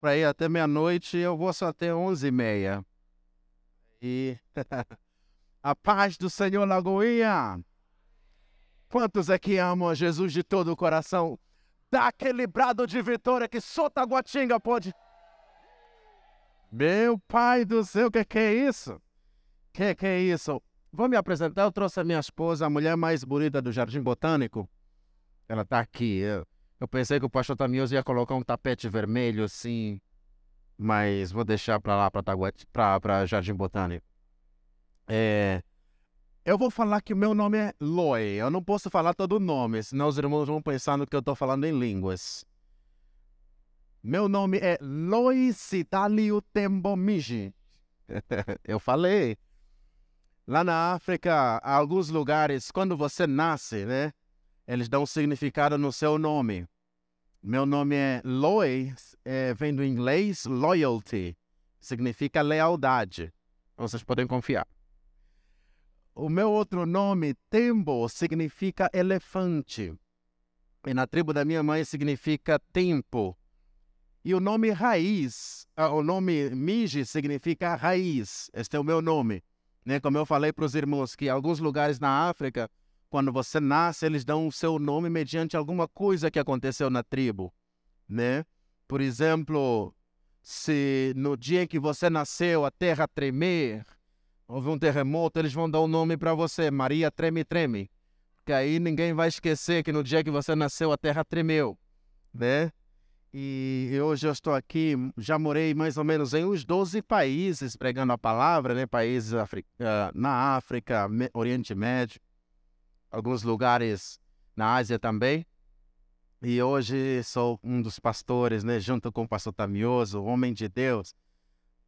Para ir até meia-noite, eu vou só até onze e meia. E a paz do Senhor Lagoinha. Quantos aqui amam a Jesus de todo o coração? Dá aquele brado de vitória que só Taguatinga pode. Meu pai do céu, o que, que é isso? Que que é isso? Vou me apresentar. Eu trouxe a minha esposa, a mulher mais bonita do Jardim Botânico. Ela está aqui. Eu, eu, pensei que o pastor Tamioso ia colocar um tapete vermelho assim, mas vou deixar para lá, para Jardim Botânico. É, eu vou falar que o meu nome é Loi. Eu não posso falar todo o nome, senão os irmãos vão pensar no que eu estou falando em línguas. Meu nome é Loi Citalio Tembomiji. eu falei. Lá na África, há alguns lugares, quando você nasce, né? Eles dão significado no seu nome. Meu nome é Loi, é, vem do inglês loyalty, significa lealdade. Vocês podem confiar. O meu outro nome, Tembo, significa elefante. E na tribo da minha mãe significa tempo. E o nome raiz, ah, o nome Miji significa raiz. Este é o meu nome. Né? Como eu falei para os irmãos, que alguns lugares na África, quando você nasce, eles dão o seu nome mediante alguma coisa que aconteceu na tribo. Né? Por exemplo, se no dia em que você nasceu a terra tremer, houve um terremoto, eles vão dar um nome para você, Maria Treme Treme. Que aí ninguém vai esquecer que no dia que você nasceu a terra tremeu, né? E hoje eu estou aqui, já morei mais ou menos em uns 12 países pregando a palavra, né? Países uh, na África, Oriente Médio, alguns lugares na Ásia também. E hoje sou um dos pastores, né? Junto com o pastor Tamioso, homem de Deus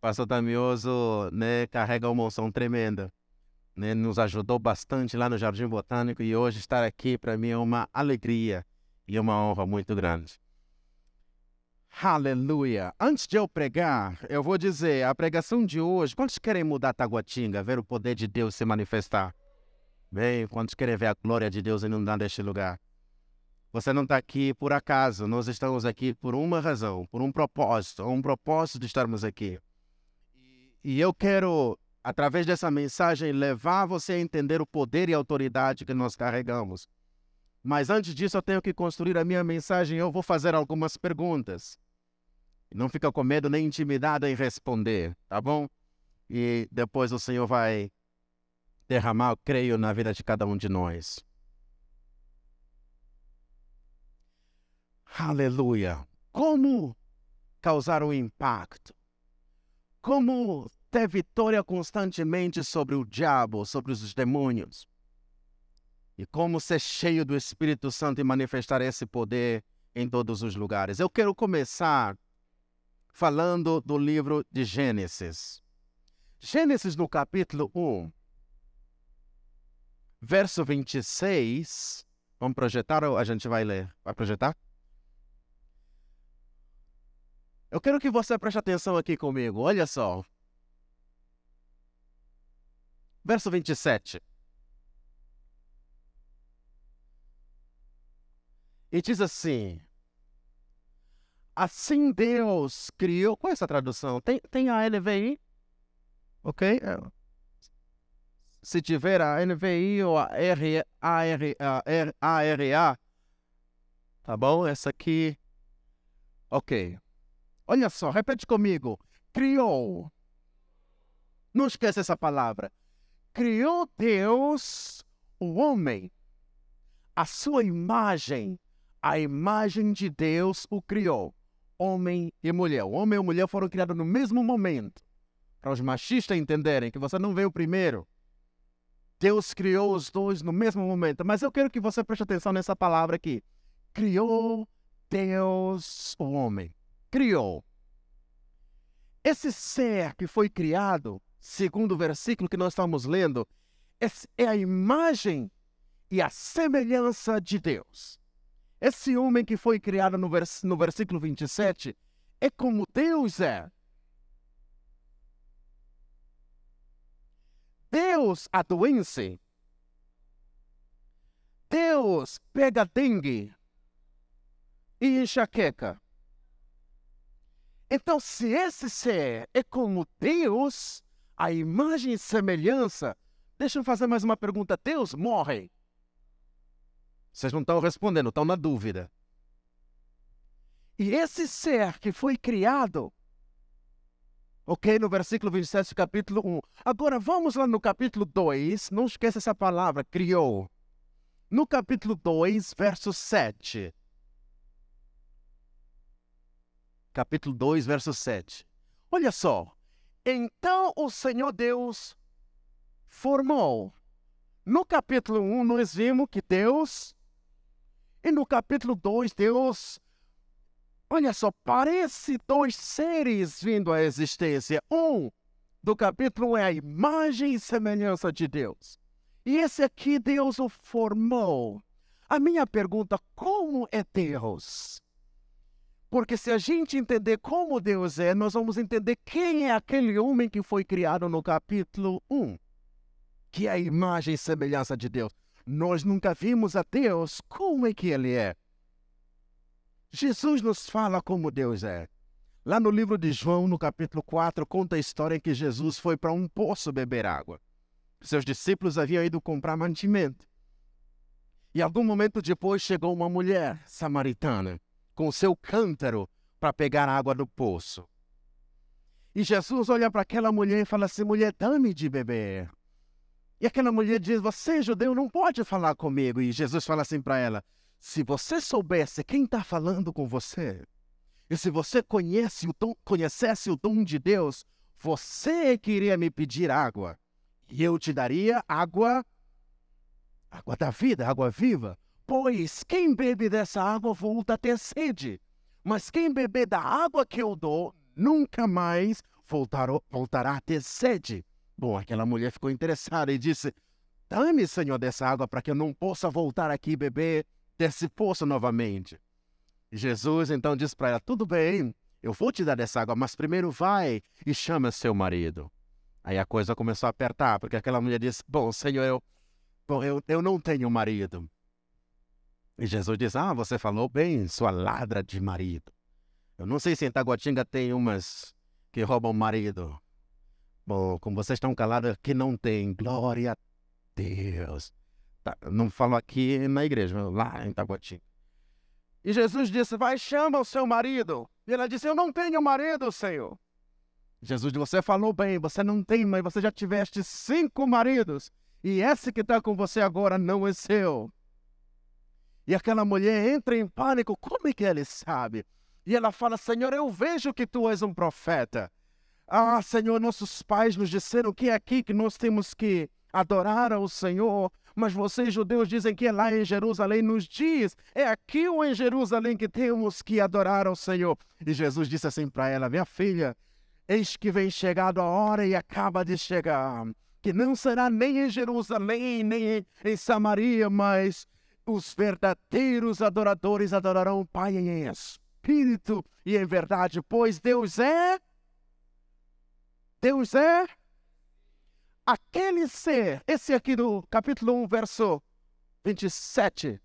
pastor Damioso né, carrega uma unção tremenda. Né, nos ajudou bastante lá no Jardim Botânico e hoje estar aqui para mim é uma alegria e uma honra muito grande. Aleluia! Antes de eu pregar, eu vou dizer, a pregação de hoje, quantos querem mudar Taguatinga, ver o poder de Deus se manifestar? Bem, quantos querem ver a glória de Deus inundar este lugar? Você não está aqui por acaso, nós estamos aqui por uma razão, por um propósito, um propósito de estarmos aqui. E eu quero, através dessa mensagem, levar você a entender o poder e a autoridade que nós carregamos. Mas antes disso, eu tenho que construir a minha mensagem. Eu vou fazer algumas perguntas. Não fica com medo nem intimidado em responder, tá bom? E depois o Senhor vai derramar, eu creio, na vida de cada um de nós. Aleluia! Como causar um impacto? Como ter vitória constantemente sobre o diabo, sobre os demônios. E como ser cheio do Espírito Santo e manifestar esse poder em todos os lugares. Eu quero começar falando do livro de Gênesis. Gênesis no capítulo 1, verso 26. Vamos projetar ou a gente vai ler? Vai projetar? Eu quero que você preste atenção aqui comigo. Olha só. Verso 27. E diz assim: Assim Deus criou. Qual é essa tradução? Tem, tem a NVI? Ok? É. Se tiver a NVI ou a R, a, R, a, tá bom? Essa aqui. Ok. Olha só, repete comigo. Criou. Não esqueça essa palavra. Criou Deus o homem. A sua imagem, a imagem de Deus o criou. Homem e mulher. O homem e a mulher foram criados no mesmo momento. Para os machistas entenderem que você não veio primeiro. Deus criou os dois no mesmo momento. Mas eu quero que você preste atenção nessa palavra aqui. Criou Deus o homem criou. Esse ser que foi criado, segundo o versículo que nós estamos lendo, é a imagem e a semelhança de Deus. Esse homem que foi criado no, vers no versículo 27 é como Deus é. Deus adoece. Deus pega dengue e enxaqueca. Então, se esse ser é como Deus, a imagem e semelhança, deixa eu fazer mais uma pergunta: Deus morre? Vocês não estão respondendo, estão na dúvida. E esse ser que foi criado, ok? No versículo 27, capítulo 1. Agora vamos lá no capítulo 2, não esqueça essa palavra, criou. No capítulo 2, verso 7. Capítulo 2, verso 7. Olha só. Então o Senhor Deus formou. No capítulo 1, nós vimos que Deus. E no capítulo 2, Deus Olha só, parece dois seres vindo à existência. Um do capítulo é a imagem e semelhança de Deus. E esse aqui Deus o formou. A minha pergunta, como é Deus? Porque se a gente entender como Deus é, nós vamos entender quem é aquele homem que foi criado no capítulo 1, que é a imagem e semelhança de Deus. Nós nunca vimos a Deus, como é que ele é? Jesus nos fala como Deus é. Lá no livro de João, no capítulo 4, conta a história em que Jesus foi para um poço beber água. Seus discípulos haviam ido comprar mantimento. E algum momento depois chegou uma mulher samaritana com seu cântaro para pegar água do poço. E Jesus olha para aquela mulher e fala assim: mulher, dá-me de beber. E aquela mulher diz: Você, judeu, não pode falar comigo. E Jesus fala assim para ela: se você soubesse quem está falando com você, e se você conhece o conhecesse o dom de Deus, você queria me pedir água, e eu te daria água, água da vida, água viva. Pois quem bebe dessa água volta a ter sede, mas quem beber da água que eu dou, nunca mais voltará a ter sede. Bom, aquela mulher ficou interessada e disse: Dá-me, Senhor, dessa água para que eu não possa voltar aqui beber desse poço novamente. E Jesus então diz para ela: Tudo bem, eu vou te dar essa água, mas primeiro vai e chama seu marido. Aí a coisa começou a apertar, porque aquela mulher disse: Bom, Senhor, eu, bom, eu, eu não tenho marido. E Jesus diz: Ah, você falou bem, sua ladra de marido. Eu não sei se em Taguatinga tem umas que roubam marido. Bom, como vocês estão calados, aqui não tem. Glória a Deus. Tá, não falo aqui na igreja, lá em Taguatinga. E Jesus disse: Vai, chama o seu marido. E ela disse: Eu não tenho marido, Senhor. Jesus Você falou bem, você não tem, mas você já tiveste cinco maridos. E esse que está com você agora não é seu. E aquela mulher entra em pânico: Como é que ele sabe? E ela fala: Senhor, eu vejo que tu és um profeta. Ah, Senhor, nossos pais nos disseram que é aqui que nós temos que adorar ao Senhor. Mas vocês, judeus, dizem que é lá em Jerusalém. Nos diz, é aqui ou em Jerusalém que temos que adorar ao Senhor. E Jesus disse assim para ela: Minha filha, eis que vem chegado a hora e acaba de chegar. Que não será nem em Jerusalém, nem em Samaria, mas os verdadeiros adoradores adorarão o Pai em espírito e em verdade, pois Deus é. Deus é aquele ser, esse aqui do capítulo 1, verso 27.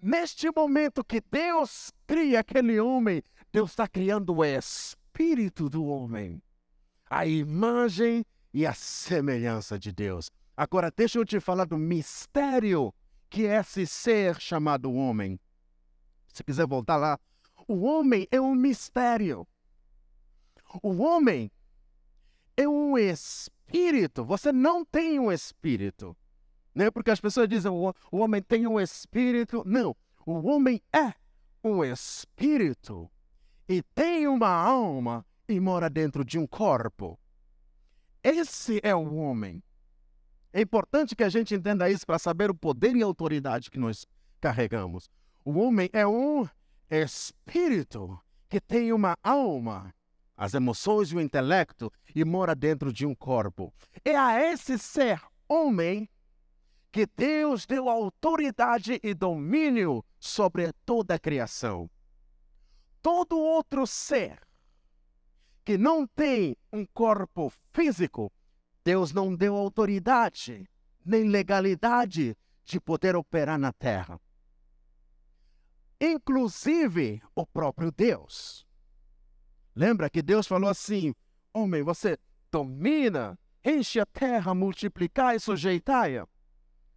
Neste momento que Deus cria aquele homem, Deus está criando o espírito do homem, a imagem e a semelhança de Deus. Agora, deixa eu te falar do mistério que é esse ser chamado homem. Se quiser voltar lá, o homem é um mistério. O homem é um espírito. Você não tem um espírito. Né? Porque as pessoas dizem o, o homem tem um espírito. Não. O homem é um espírito e tem uma alma e mora dentro de um corpo. Esse é o homem. É importante que a gente entenda isso para saber o poder e autoridade que nós carregamos. O homem é um espírito que tem uma alma as emoções e o intelecto e mora dentro de um corpo. É a esse ser homem que Deus deu autoridade e domínio sobre toda a criação. Todo outro ser que não tem um corpo físico, Deus não deu autoridade nem legalidade de poder operar na terra. Inclusive o próprio Deus. Lembra que Deus falou assim: Homem, você domina, enche a terra, multiplicai e sujeitai-a.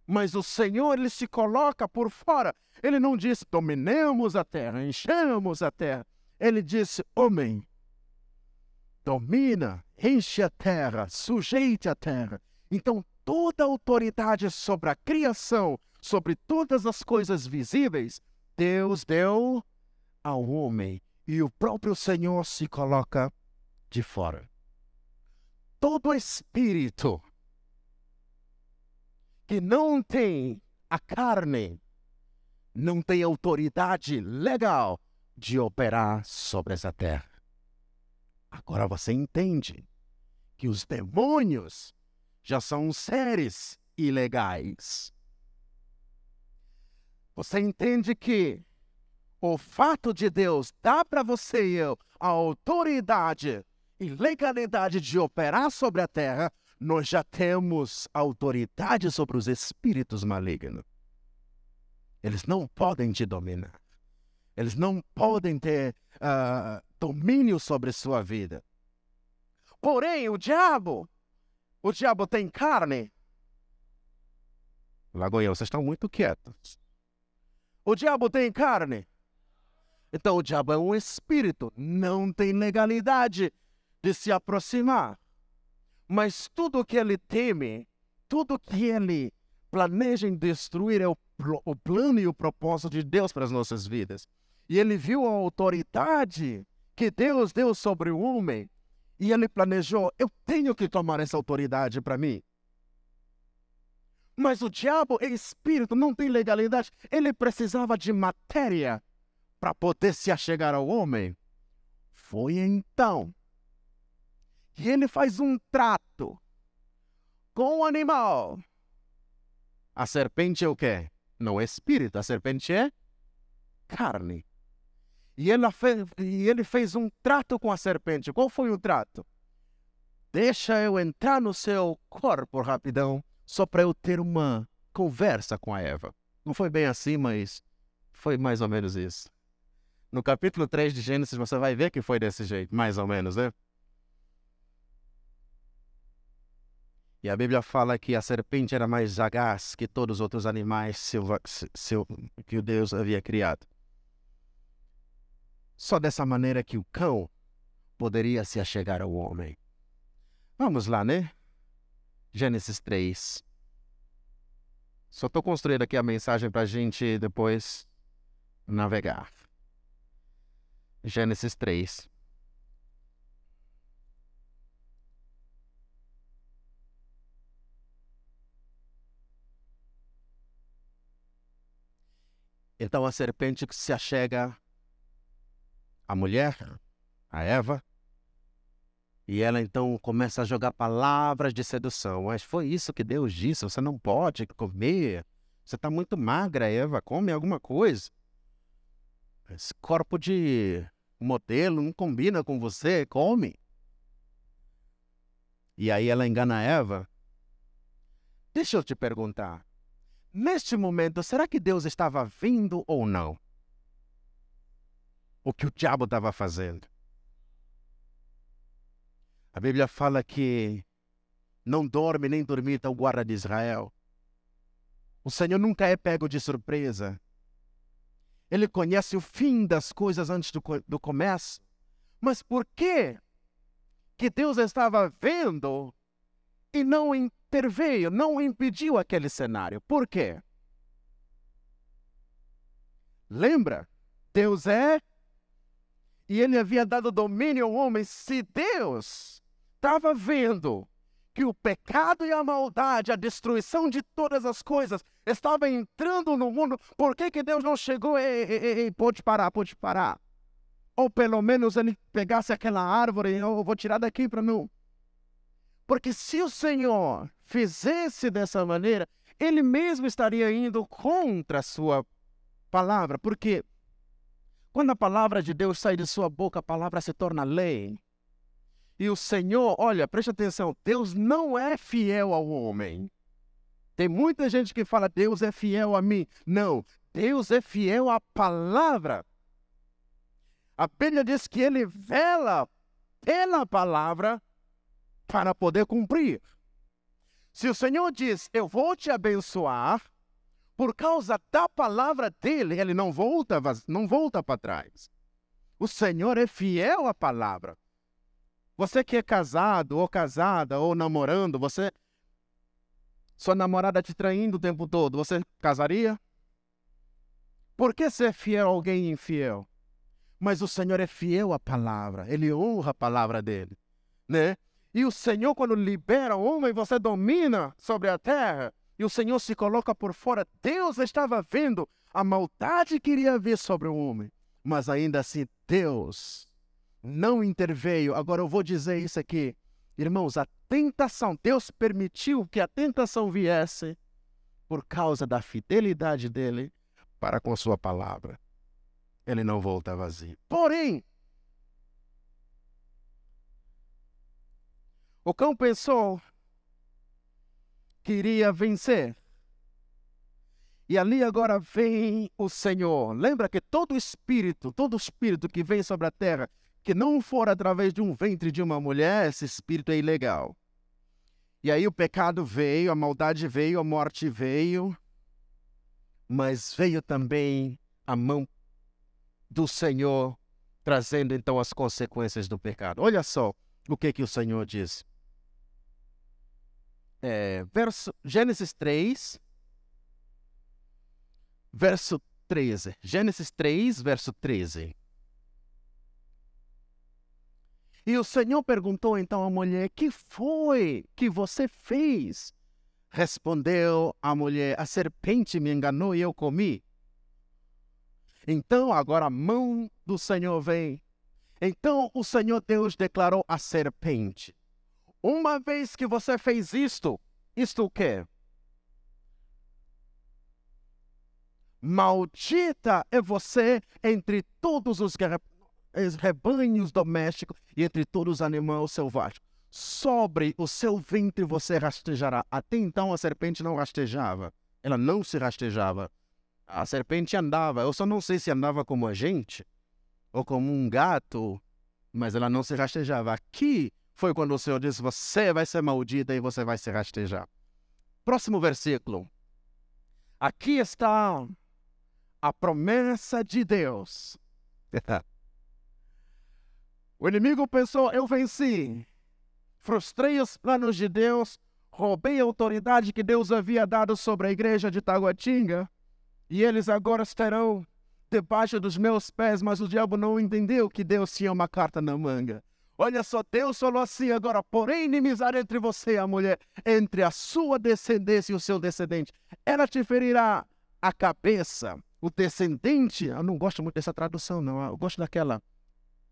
Mas o Senhor, ele se coloca por fora. Ele não disse, dominemos a terra, enchemos a terra. Ele disse, homem, domina, enche a terra, sujeite a terra. Então, toda autoridade sobre a criação, sobre todas as coisas visíveis, Deus deu ao homem. E o próprio Senhor se coloca de fora. Todo espírito que não tem a carne, não tem autoridade legal de operar sobre essa terra. Agora você entende que os demônios já são seres ilegais. Você entende que o fato de Deus dar para você e eu a autoridade e legalidade de operar sobre a terra nós já temos autoridade sobre os espíritos malignos. Eles não podem te dominar. Eles não podem ter uh, domínio sobre sua vida. Porém, o diabo, o diabo tem carne. Lagoinha, vocês estão muito quietos. O diabo tem carne. Então o diabo é um espírito, não tem legalidade de se aproximar. Mas tudo que ele teme, tudo que ele planeja em destruir é o, o plano e o propósito de Deus para as nossas vidas. E ele viu a autoridade que Deus deu sobre o homem e ele planejou: eu tenho que tomar essa autoridade para mim. Mas o diabo é espírito, não tem legalidade. Ele precisava de matéria para poder se achegar ao homem. Foi então e ele faz um trato com o animal. A serpente é o quê? Não é espírito, a serpente é carne. E fez, e ele fez um trato com a serpente. Qual foi o trato? Deixa eu entrar no seu corpo rapidão, só para eu ter uma conversa com a Eva. Não foi bem assim, mas foi mais ou menos isso. No capítulo 3 de Gênesis você vai ver que foi desse jeito, mais ou menos, né? E a Bíblia fala que a serpente era mais sagaz que todos os outros animais silva, sil, que o Deus havia criado. Só dessa maneira que o cão poderia se achegar ao homem. Vamos lá, né? Gênesis 3. Só estou construindo aqui a mensagem para a gente depois navegar. Gênesis 3. Então a serpente se achega à mulher, a Eva, e ela então começa a jogar palavras de sedução. Mas foi isso que Deus disse: você não pode comer. Você está muito magra, Eva, come alguma coisa. Esse corpo de modelo não combina com você, come. E aí ela engana Eva. Deixa eu te perguntar. Neste momento, será que Deus estava vindo ou não? O que o diabo estava fazendo? A Bíblia fala que não dorme nem dormita o guarda de Israel. O Senhor nunca é pego de surpresa. Ele conhece o fim das coisas antes do, do começo. Mas por que que Deus estava vendo e não interveio, não impediu aquele cenário. Por quê? Lembra? Deus é e ele havia dado domínio ao homem. Se Deus estava vendo que o pecado e a maldade, a destruição de todas as coisas estava entrando no mundo, por que, que Deus não chegou e, pode parar, pode parar? Ou pelo menos ele pegasse aquela árvore, eu vou tirar daqui para não porque se o Senhor fizesse dessa maneira, ele mesmo estaria indo contra a sua palavra. Porque quando a palavra de Deus sai de sua boca, a palavra se torna lei. E o Senhor, olha, preste atenção, Deus não é fiel ao homem. Tem muita gente que fala, Deus é fiel a mim. Não, Deus é fiel à palavra. A Bíblia diz que ele vela pela palavra para poder cumprir. Se o Senhor diz, eu vou te abençoar, por causa da palavra dele, ele não volta, não volta para trás. O Senhor é fiel à palavra. Você que é casado, ou casada, ou namorando, você. Sua namorada te traindo o tempo todo, você casaria? Por que ser fiel a alguém infiel? Mas o Senhor é fiel à palavra, ele honra a palavra dele, né? E o Senhor, quando libera o homem, você domina sobre a terra, e o Senhor se coloca por fora. Deus estava vendo a maldade que iria vir sobre o homem, mas ainda assim, Deus não interveio. Agora eu vou dizer isso aqui. Irmãos, a tentação, Deus permitiu que a tentação viesse por causa da fidelidade dele para com sua palavra. Ele não volta vazio. Porém, o cão pensou que iria vencer. E ali agora vem o Senhor. Lembra que todo espírito, todo espírito que vem sobre a terra, que não for através de um ventre de uma mulher, esse espírito é ilegal. E aí o pecado veio, a maldade veio, a morte veio, mas veio também a mão do Senhor, trazendo então as consequências do pecado. Olha só o que, que o Senhor diz. É, verso, Gênesis 3, verso 13. Gênesis 3, verso 13. E o Senhor perguntou então à mulher: Que foi que você fez? Respondeu a mulher: A serpente me enganou e eu comi. Então agora a mão do Senhor vem. Então o Senhor Deus declarou à serpente: Uma vez que você fez isto, isto o quê? Maldita é você entre todos os rebanhos domésticos e entre todos os animais selvagens. Sobre o seu ventre você rastejará. Até então a serpente não rastejava. Ela não se rastejava. A serpente andava. Eu só não sei se andava como a gente ou como um gato, mas ela não se rastejava. Aqui foi quando o Senhor disse: Você vai ser maldita e você vai se rastejar. Próximo versículo. Aqui está a promessa de Deus. o inimigo pensou: Eu venci. Frustrei os planos de Deus, roubei a autoridade que Deus havia dado sobre a igreja de Taguatinga e eles agora estarão debaixo dos meus pés, mas o diabo não entendeu que Deus tinha uma carta na manga. Olha só, Deus falou assim agora, porém inimizade entre você e a mulher, entre a sua descendência e o seu descendente. Ela te ferirá a cabeça, o descendente. Eu não gosto muito dessa tradução, não. Eu gosto daquela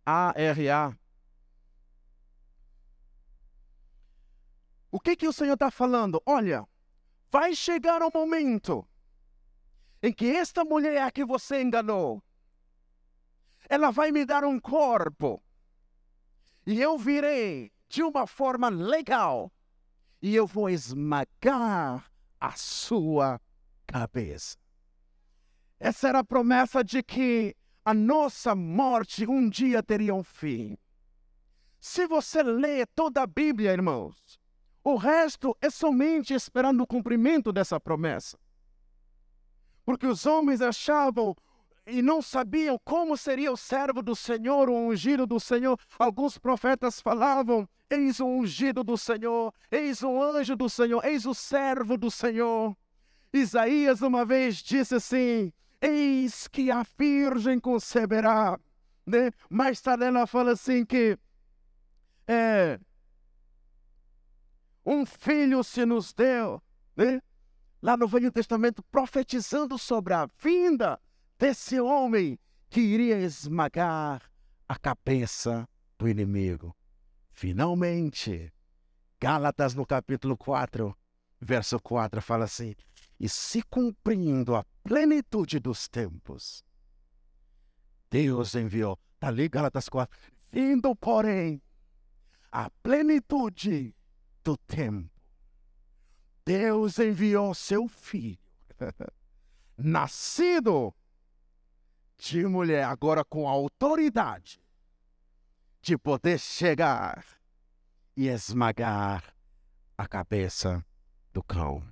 A-R-A. O que, que o Senhor está falando? Olha, vai chegar um momento em que esta mulher que você enganou, ela vai me dar um corpo e eu virei de uma forma legal e eu vou esmagar a sua cabeça. Essa era a promessa de que a nossa morte um dia teria um fim. Se você lê toda a Bíblia, irmãos, o resto é somente esperando o cumprimento dessa promessa porque os homens achavam e não sabiam como seria o servo do Senhor, o ungido do Senhor. Alguns profetas falavam: Eis o ungido do Senhor, eis o anjo do Senhor, eis o servo do Senhor. Isaías uma vez disse assim: Eis que a virgem conceberá. Né? Mais tarde ela fala assim que é, um filho se nos deu. Né? lá no Velho Testamento, profetizando sobre a vinda desse homem que iria esmagar a cabeça do inimigo. Finalmente, Gálatas no capítulo 4, verso 4 fala assim: E se cumprindo a plenitude dos tempos, Deus enviou, está ali Gálatas 4, vindo, porém, a plenitude do tempo Deus enviou seu filho, nascido de mulher, agora com autoridade, de poder chegar e esmagar a cabeça do cão.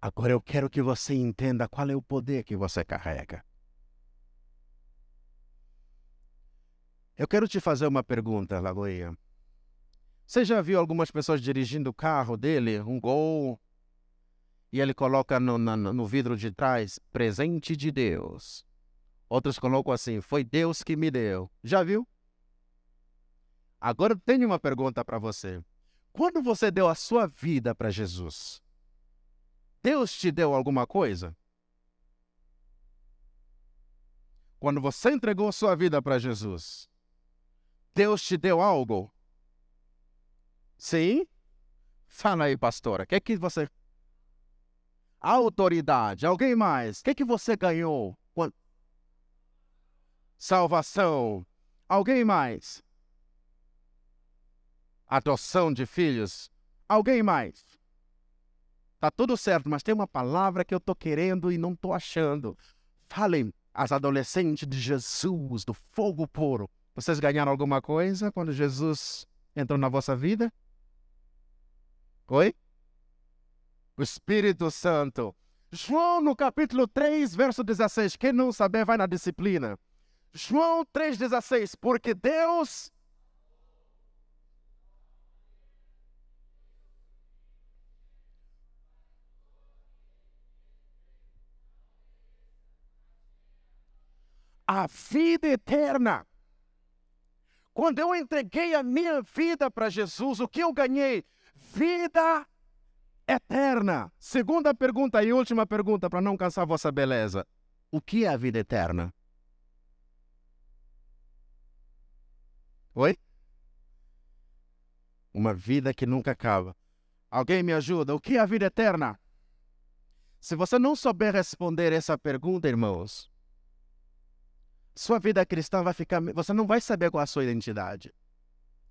Agora eu quero que você entenda qual é o poder que você carrega. Eu quero te fazer uma pergunta, Lagoinha. Você já viu algumas pessoas dirigindo o carro dele, um Gol, e ele coloca no, no, vidro de trás, presente de Deus. Outros colocam assim, foi Deus que me deu. Já viu? Agora eu tenho uma pergunta para você. Quando você deu a sua vida para Jesus, Deus te deu alguma coisa? Quando você entregou sua vida para Jesus, Deus te deu algo? Sim? Fala aí, pastora. O que é que você. Autoridade. Alguém mais? O que é que você ganhou? Salvação. Alguém mais? Adoção de filhos. Alguém mais? Tá tudo certo, mas tem uma palavra que eu tô querendo e não tô achando. Falem, as adolescentes de Jesus, do fogo puro. Vocês ganharam alguma coisa quando Jesus entrou na vossa vida? Oi? O Espírito Santo. João no capítulo 3, verso 16. Quem não saber, vai na disciplina. João 3,16. Porque Deus a vida eterna. Quando eu entreguei a minha vida para Jesus, o que eu ganhei? Vida eterna. Segunda pergunta e última pergunta para não cansar vossa beleza. O que é a vida eterna? Oi? Uma vida que nunca acaba. Alguém me ajuda? O que é a vida eterna? Se você não souber responder essa pergunta, irmãos, sua vida cristã vai ficar. Você não vai saber qual é a sua identidade.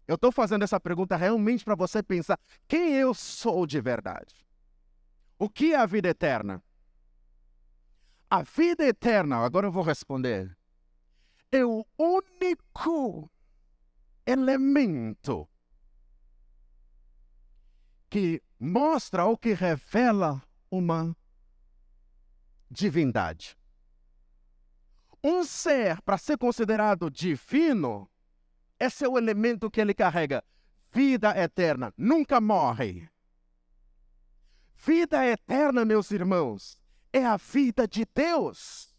Eu estou fazendo essa pergunta realmente para você pensar quem eu sou de verdade. O que é a vida eterna? A vida eterna, agora eu vou responder, é o único elemento que mostra ou que revela uma divindade. Um ser, para ser considerado divino, esse é o elemento que ele carrega. Vida eterna, nunca morre. Vida eterna, meus irmãos, é a vida de Deus.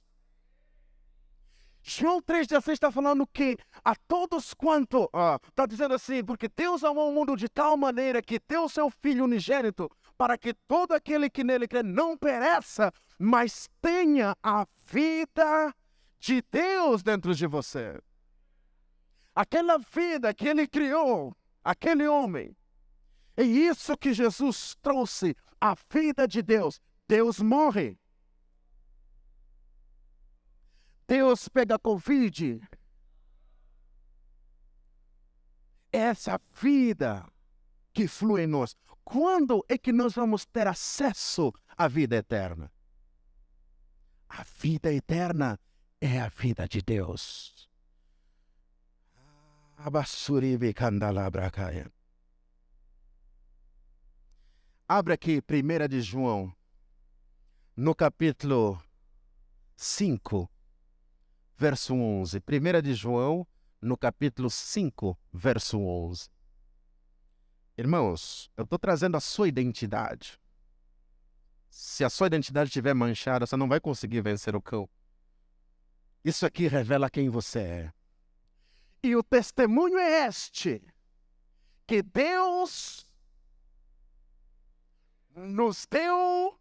João 3,16 está falando que a todos quanto, está dizendo assim, porque Deus amou o mundo de tal maneira que deu seu Filho unigênito para que todo aquele que nele crê não pereça, mas tenha a vida de Deus dentro de você. Aquela vida que ele criou, aquele homem. É isso que Jesus trouxe, a vida de Deus. Deus morre. Deus pega Covid. Essa vida que flui em nós. Quando é que nós vamos ter acesso à vida eterna? A vida eterna é a vida de Deus. Abre aqui 1 de João, no capítulo 5, verso 11. 1 de João, no capítulo 5, verso 11. Irmãos, eu estou trazendo a sua identidade. Se a sua identidade estiver manchada, você não vai conseguir vencer o cão. Isso aqui revela quem você é. E o testemunho é este: que Deus nos deu,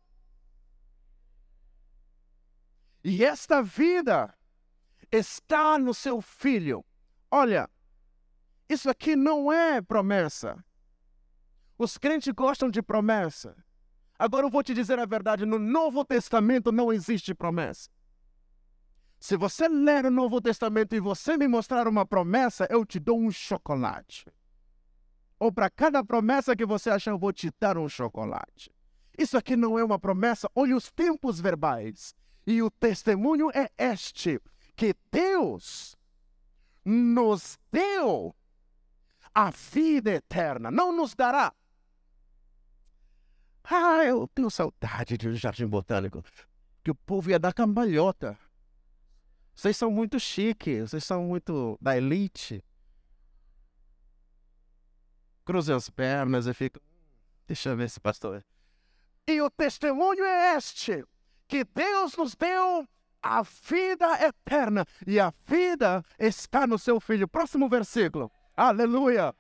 e esta vida está no seu filho. Olha, isso aqui não é promessa. Os crentes gostam de promessa. Agora eu vou te dizer a verdade: no Novo Testamento não existe promessa. Se você ler o Novo Testamento e você me mostrar uma promessa, eu te dou um chocolate. ou para cada promessa que você achar, eu vou te dar um chocolate. Isso aqui não é uma promessa. Olhe os tempos verbais. E o testemunho é este: que Deus nos deu a vida eterna, não nos dará. Ah, eu tenho saudade de um jardim botânico, que o povo ia dar cambalhota. Vocês são muito chique, vocês são muito da elite. Cruzem as pernas e ficam. Deixa eu ver se pastor. E o testemunho é este: que Deus nos deu a vida eterna e a vida está no seu filho. Próximo versículo. Aleluia.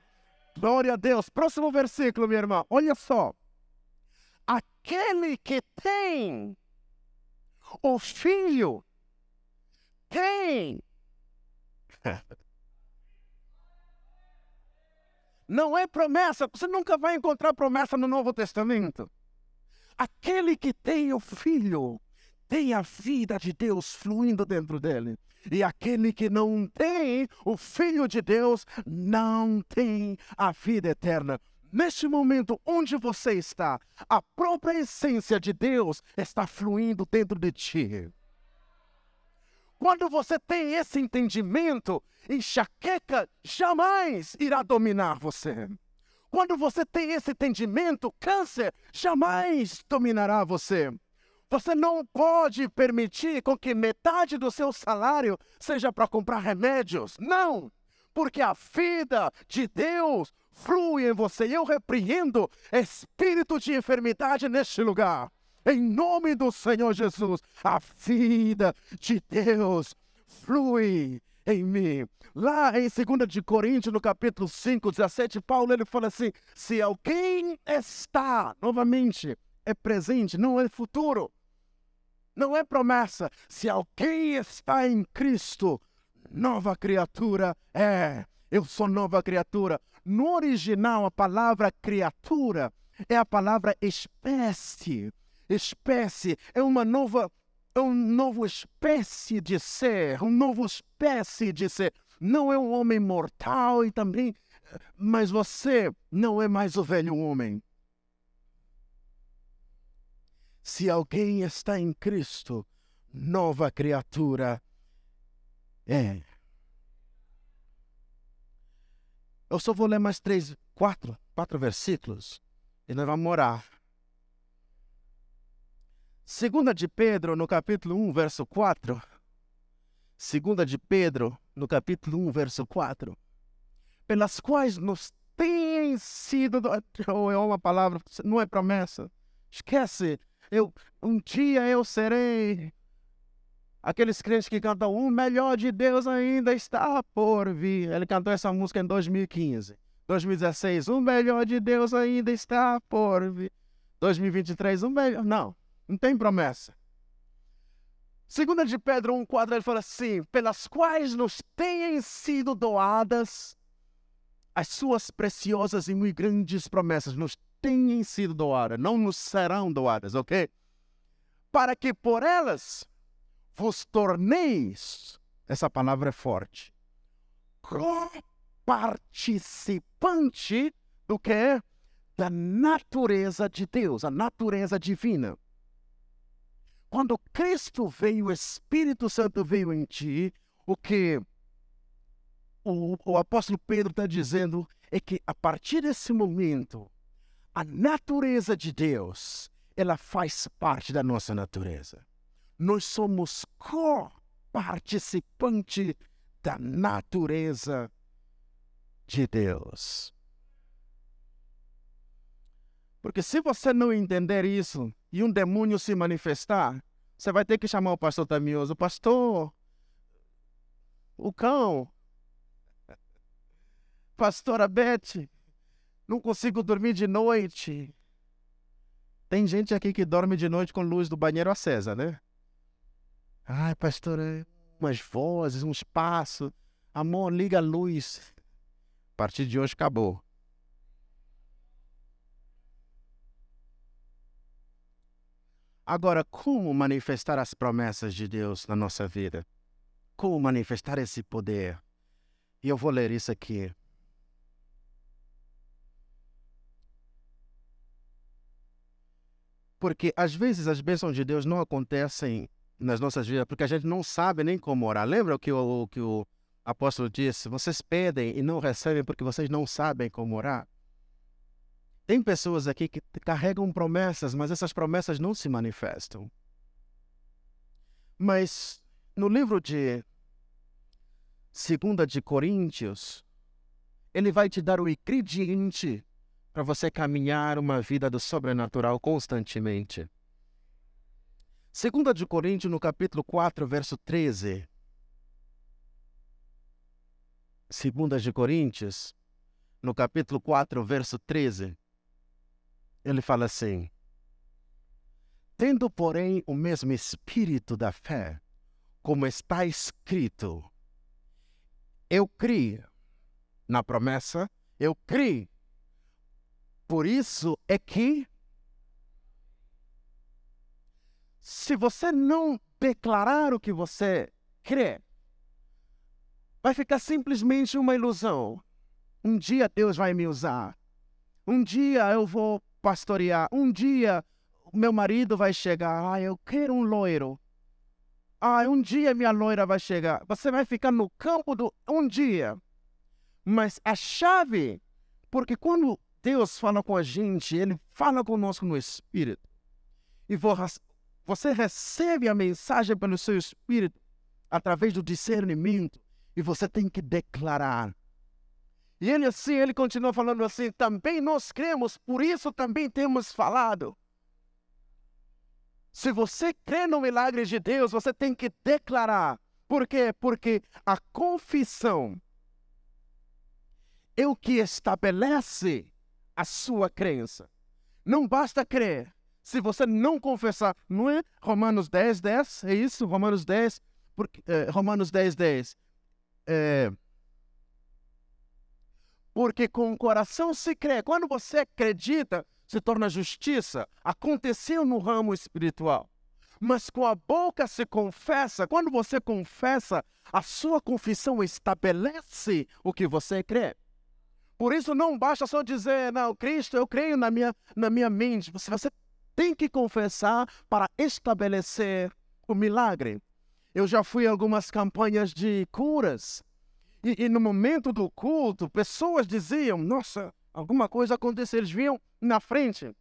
Glória a Deus. Próximo versículo, minha irmã. Olha só. Aquele que tem o filho tem. Não é promessa. Você nunca vai encontrar promessa no Novo Testamento. Aquele que tem o Filho tem a vida de Deus fluindo dentro dele. E aquele que não tem o Filho de Deus não tem a vida eterna. Neste momento onde você está, a própria essência de Deus está fluindo dentro de ti. Quando você tem esse entendimento, enxaqueca jamais irá dominar você. Quando você tem esse entendimento, câncer jamais dominará você. Você não pode permitir com que metade do seu salário seja para comprar remédios. Não! Porque a vida de Deus flui em você. Eu repreendo espírito de enfermidade neste lugar. Em nome do Senhor Jesus, a vida de Deus flui em mim. Lá em 2 de Coríntios, no capítulo 5, 17, Paulo ele fala assim: se alguém está, novamente, é presente, não é futuro, não é promessa. Se alguém está em Cristo, nova criatura é. Eu sou nova criatura. No original, a palavra criatura é a palavra espécie. Espécie é uma nova é uma espécie de ser, uma nova espécie de ser. Não é um homem mortal e também, mas você não é mais o velho homem. Se alguém está em Cristo, nova criatura é. Eu só vou ler mais três, quatro, quatro versículos e nós vamos orar. Segunda de Pedro, no capítulo 1, verso 4. Segunda de Pedro, no capítulo 1, verso 4. Pelas quais nos têm sido... Ou é uma palavra, não é promessa. Esquece. Eu, um dia eu serei... Aqueles crentes que cantam O melhor de Deus ainda está por vir. Ele cantou essa música em 2015. 2016, o melhor de Deus ainda está por vir. 2023, o melhor... Não. Não tem promessa. Segunda de Pedro 1,4 ele fala assim: pelas quais nos têm sido doadas as suas preciosas e muito grandes promessas, nos têm sido doadas, não nos serão doadas, ok? Para que por elas vos torneis, essa palavra é forte, participante do que é? Da natureza de Deus, a natureza divina. Quando Cristo veio, o Espírito Santo veio em ti, o que o, o apóstolo Pedro está dizendo é que a partir desse momento, a natureza de Deus, ela faz parte da nossa natureza. Nós somos co-participantes da natureza de Deus. Porque se você não entender isso e um demônio se manifestar, você vai ter que chamar o pastor Tamioso. Pastor, o cão. Pastora Beth, não consigo dormir de noite. Tem gente aqui que dorme de noite com luz do banheiro acesa, né? Ai, pastor, é umas vozes, um espaço. Amor, liga a luz. A partir de hoje acabou. Agora, como manifestar as promessas de Deus na nossa vida? Como manifestar esse poder? E eu vou ler isso aqui. Porque às vezes as bênçãos de Deus não acontecem nas nossas vidas, porque a gente não sabe nem como orar. Lembra o que o, o que o apóstolo disse? Vocês pedem e não recebem porque vocês não sabem como orar. Tem pessoas aqui que carregam promessas, mas essas promessas não se manifestam. Mas no livro de Segunda de Coríntios, ele vai te dar o ingrediente para você caminhar uma vida do sobrenatural constantemente. Segunda de Coríntios, no capítulo 4, verso 13. Segunda de Coríntios, no capítulo 4, verso 13. Ele fala assim: Tendo, porém, o mesmo espírito da fé, como está escrito, eu criei na promessa, eu criei. Por isso é que se você não declarar o que você crê, vai ficar simplesmente uma ilusão. Um dia Deus vai me usar. Um dia eu vou pastorear. Um dia meu marido vai chegar. Ah, eu quero um loiro. Ah, um dia minha loira vai chegar. Você vai ficar no campo do um dia. Mas a chave, porque quando Deus fala com a gente, Ele fala conosco no Espírito. E você recebe a mensagem pelo seu espírito através do discernimento e você tem que declarar. E ele assim, ele continua falando assim, também nós cremos, por isso também temos falado. Se você crê no milagre de Deus, você tem que declarar. Por quê? Porque a confissão é o que estabelece a sua crença. Não basta crer, se você não confessar, não é Romanos 10, 10? É isso? Romanos 10, porque, é, Romanos 10, 10. É, porque com o coração se crê. Quando você acredita, se torna justiça. Aconteceu no ramo espiritual. Mas com a boca se confessa. Quando você confessa, a sua confissão estabelece o que você crê. Por isso não basta só dizer, não, Cristo, eu creio na minha, na minha mente. Você, você tem que confessar para estabelecer o milagre. Eu já fui a algumas campanhas de curas. E, e, no momento do culto, pessoas diziam: Nossa, alguma coisa aconteceu. Eles vinham na frente.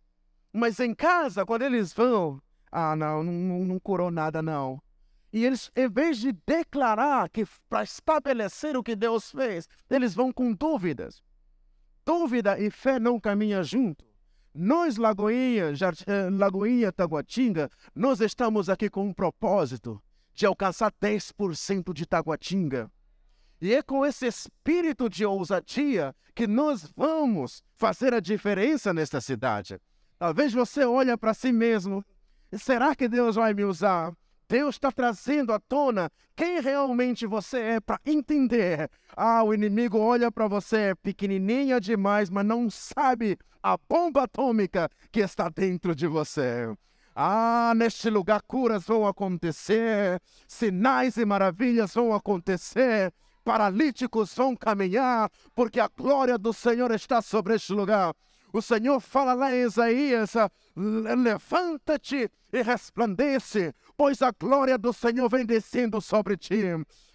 Mas em casa, quando eles vão, ah, não, não, não curou nada, não. E eles, em vez de declarar que para estabelecer o que Deus fez, eles vão com dúvidas. Dúvida e fé não caminham junto. Nós, Lagoinha, eh, Lagoinha Taguatinga, nós estamos aqui com um propósito de alcançar 10% de Taguatinga. E é com esse espírito de ousadia que nós vamos fazer a diferença nesta cidade. Talvez você olhe para si mesmo. Será que Deus vai me usar? Deus está trazendo à tona quem realmente você é para entender. Ah, o inimigo olha para você pequenininha demais, mas não sabe a bomba atômica que está dentro de você. Ah, neste lugar curas vão acontecer, sinais e maravilhas vão acontecer, paralíticos vão caminhar, porque a glória do Senhor está sobre este lugar. O Senhor fala lá em Isaías: levanta-te e resplandece, pois a glória do Senhor vem descendo sobre ti.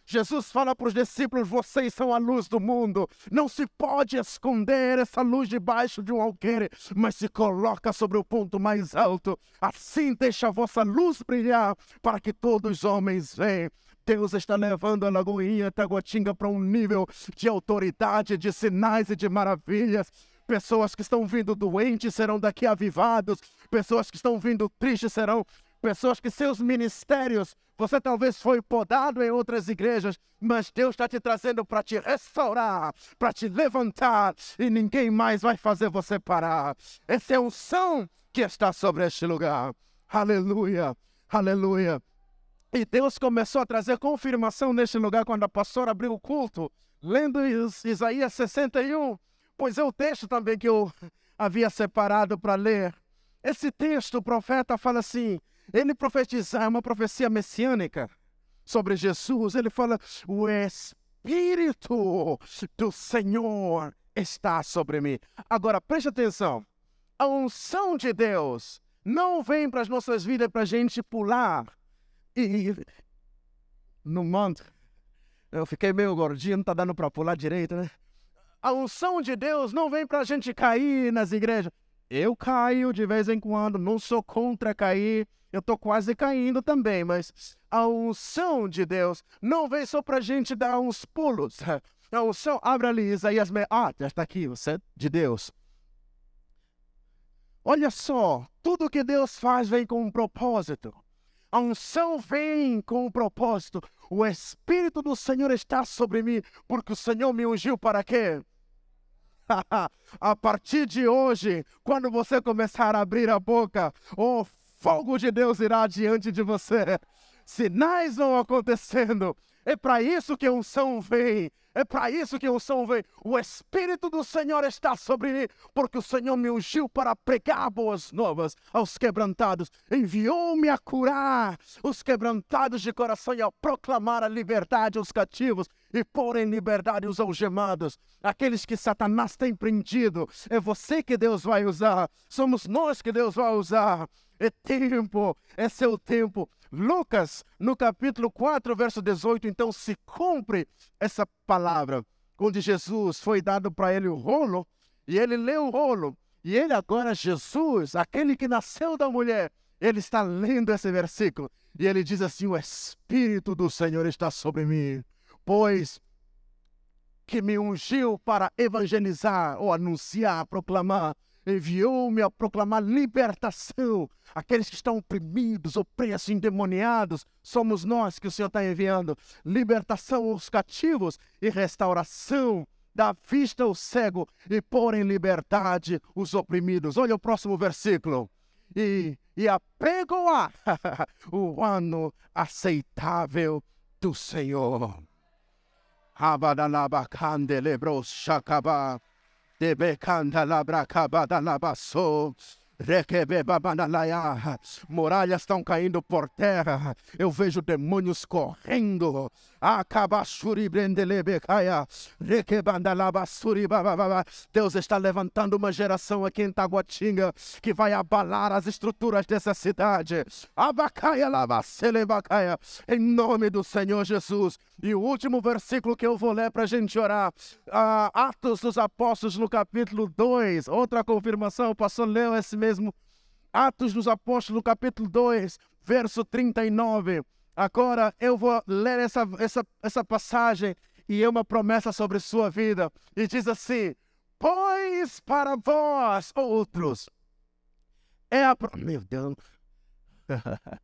Jesus fala para os discípulos: vocês são a luz do mundo. Não se pode esconder essa luz debaixo de um alqueire, mas se coloca sobre o ponto mais alto. Assim deixa a vossa luz brilhar, para que todos os homens vejam. Deus está levando a Lagoinha Taguatinga para um nível de autoridade, de sinais e de maravilhas. Pessoas que estão vindo doentes serão daqui avivados. Pessoas que estão vindo tristes serão. Pessoas que seus ministérios, você talvez foi podado em outras igrejas, mas Deus está te trazendo para te restaurar, para te levantar, e ninguém mais vai fazer você parar. Essa é a unção que está sobre este lugar. Aleluia, aleluia. E Deus começou a trazer confirmação neste lugar quando a pastora abriu o culto, lendo Isaías 61 pois é o texto também que eu havia separado para ler. Esse texto, o profeta fala assim: ele profetiza, é uma profecia messiânica sobre Jesus. Ele fala: o Espírito do Senhor está sobre mim. Agora preste atenção: a unção de Deus não vem para as nossas vidas para a gente pular e no monte. Eu fiquei meio gordinho, não está dando para pular direito, né? A unção de Deus não vem para a gente cair nas igrejas. Eu caio de vez em quando, não sou contra cair, eu estou quase caindo também, mas a unção de Deus não vem só para a gente dar uns pulos. A unção, abre ali Isaías, ah, já está aqui, você é de Deus. Olha só, tudo que Deus faz vem com um propósito. A unção vem com um propósito. O Espírito do Senhor está sobre mim, porque o Senhor me ungiu para quê? a partir de hoje, quando você começar a abrir a boca, o fogo de Deus irá diante de você. Sinais vão acontecendo. É para isso que a unção vem. É para isso que o som vem. O Espírito do Senhor está sobre mim, porque o Senhor me ungiu para pregar boas novas aos quebrantados. Enviou-me a curar os quebrantados de coração e a proclamar a liberdade aos cativos e pôr em liberdade os algemados, aqueles que Satanás tem prendido. É você que Deus vai usar. Somos nós que Deus vai usar. É tempo, é seu tempo. Lucas, no capítulo 4, verso 18, então se cumpre essa palavra, onde Jesus foi dado para ele o rolo, e ele leu o rolo, e ele agora, Jesus, aquele que nasceu da mulher, ele está lendo esse versículo, e ele diz assim: O Espírito do Senhor está sobre mim, pois que me ungiu para evangelizar ou anunciar, proclamar enviou-me a proclamar libertação. Aqueles que estão oprimidos, opressos, endemoniados, somos nós que o Senhor está enviando. Libertação aos cativos e restauração da vista ao cego e pôr em liberdade os oprimidos. Olha o próximo versículo. E, e apregoar o ano aceitável do Senhor. Abadalabacande lebros shakaba. Debecanda labra cabada labaçou. Muralhas estão caindo por terra. Eu vejo demônios correndo. Deus está levantando uma geração aqui em Taguatinga que vai abalar as estruturas dessa cidade. Em nome do Senhor Jesus. E o último versículo que eu vou ler para a gente orar. Ah, Atos dos Apóstolos no capítulo 2. Outra confirmação. O pastor leu esse mesmo. Atos dos Apóstolos, capítulo 2, verso 39. Agora eu vou ler essa, essa, essa passagem e é uma promessa sobre sua vida. E diz assim: Pois para vós outros é a. Meu Deus.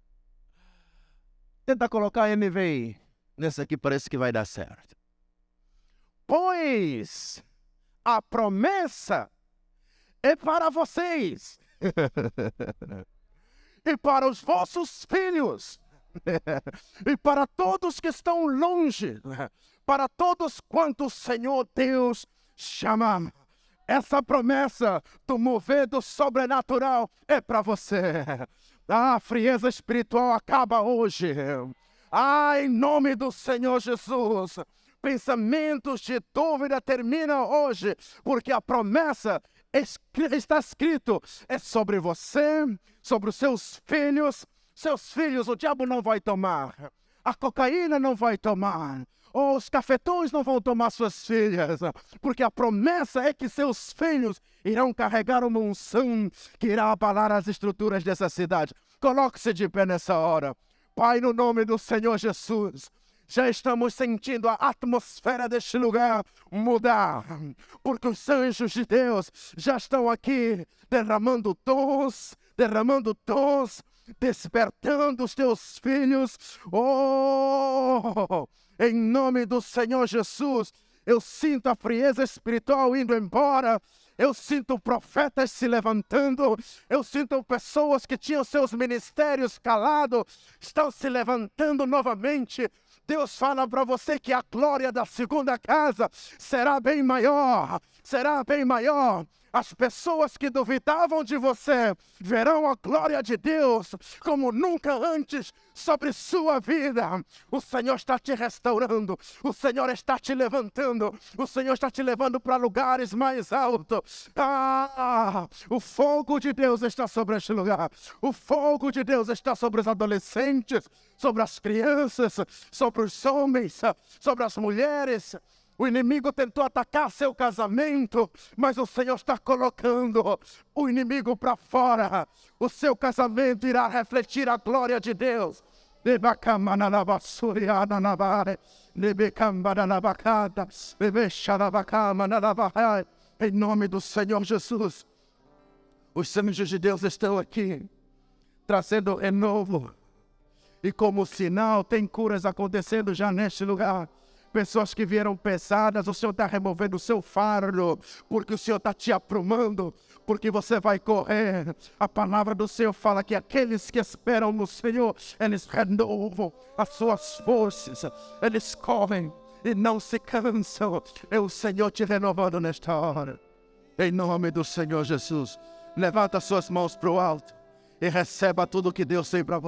Tenta colocar NVI. Nessa aqui parece que vai dar certo. Pois a promessa é para vocês e para os vossos filhos e para todos que estão longe, para todos quantos Senhor Deus chama. Essa promessa do mover do sobrenatural é para você. A frieza espiritual acaba hoje. Ah, em nome do Senhor Jesus. Pensamentos de dúvida terminam hoje, porque a promessa está escrito é sobre você, sobre os seus filhos, seus filhos o diabo não vai tomar. A cocaína não vai tomar. Os cafetões não vão tomar suas filhas. Porque a promessa é que seus filhos irão carregar uma unção que irá abalar as estruturas dessa cidade. Coloque-se de pé nessa hora. Pai, no nome do Senhor Jesus, já estamos sentindo a atmosfera deste lugar mudar, porque os anjos de Deus já estão aqui derramando dons, derramando dons despertando os teus filhos. Oh, em nome do Senhor Jesus, eu sinto a frieza espiritual indo embora. Eu sinto profetas se levantando. Eu sinto pessoas que tinham seus ministérios calados, estão se levantando novamente. Deus fala para você que a glória da segunda casa será bem maior, será bem maior. As pessoas que duvidavam de você verão a glória de Deus como nunca antes sobre sua vida. O Senhor está te restaurando, o Senhor está te levantando, o Senhor está te levando para lugares mais altos. Ah, o fogo de Deus está sobre este lugar. O fogo de Deus está sobre os adolescentes, sobre as crianças, sobre os homens, sobre as mulheres. O inimigo tentou atacar seu casamento, mas o Senhor está colocando o inimigo para fora. O seu casamento irá refletir a glória de Deus. Em nome do Senhor Jesus, os anjos de Deus estão aqui, trazendo renovo. E como sinal, tem curas acontecendo já neste lugar pessoas que vieram pesadas, o Senhor está removendo o seu fardo, porque o Senhor está te aprumando, porque você vai correr. A palavra do Senhor fala que aqueles que esperam no Senhor, eles renovam as suas forças, eles correm e não se cansam. É o Senhor te renovando nesta hora. Em nome do Senhor Jesus, levanta suas mãos para o alto e receba tudo que Deus tem para você.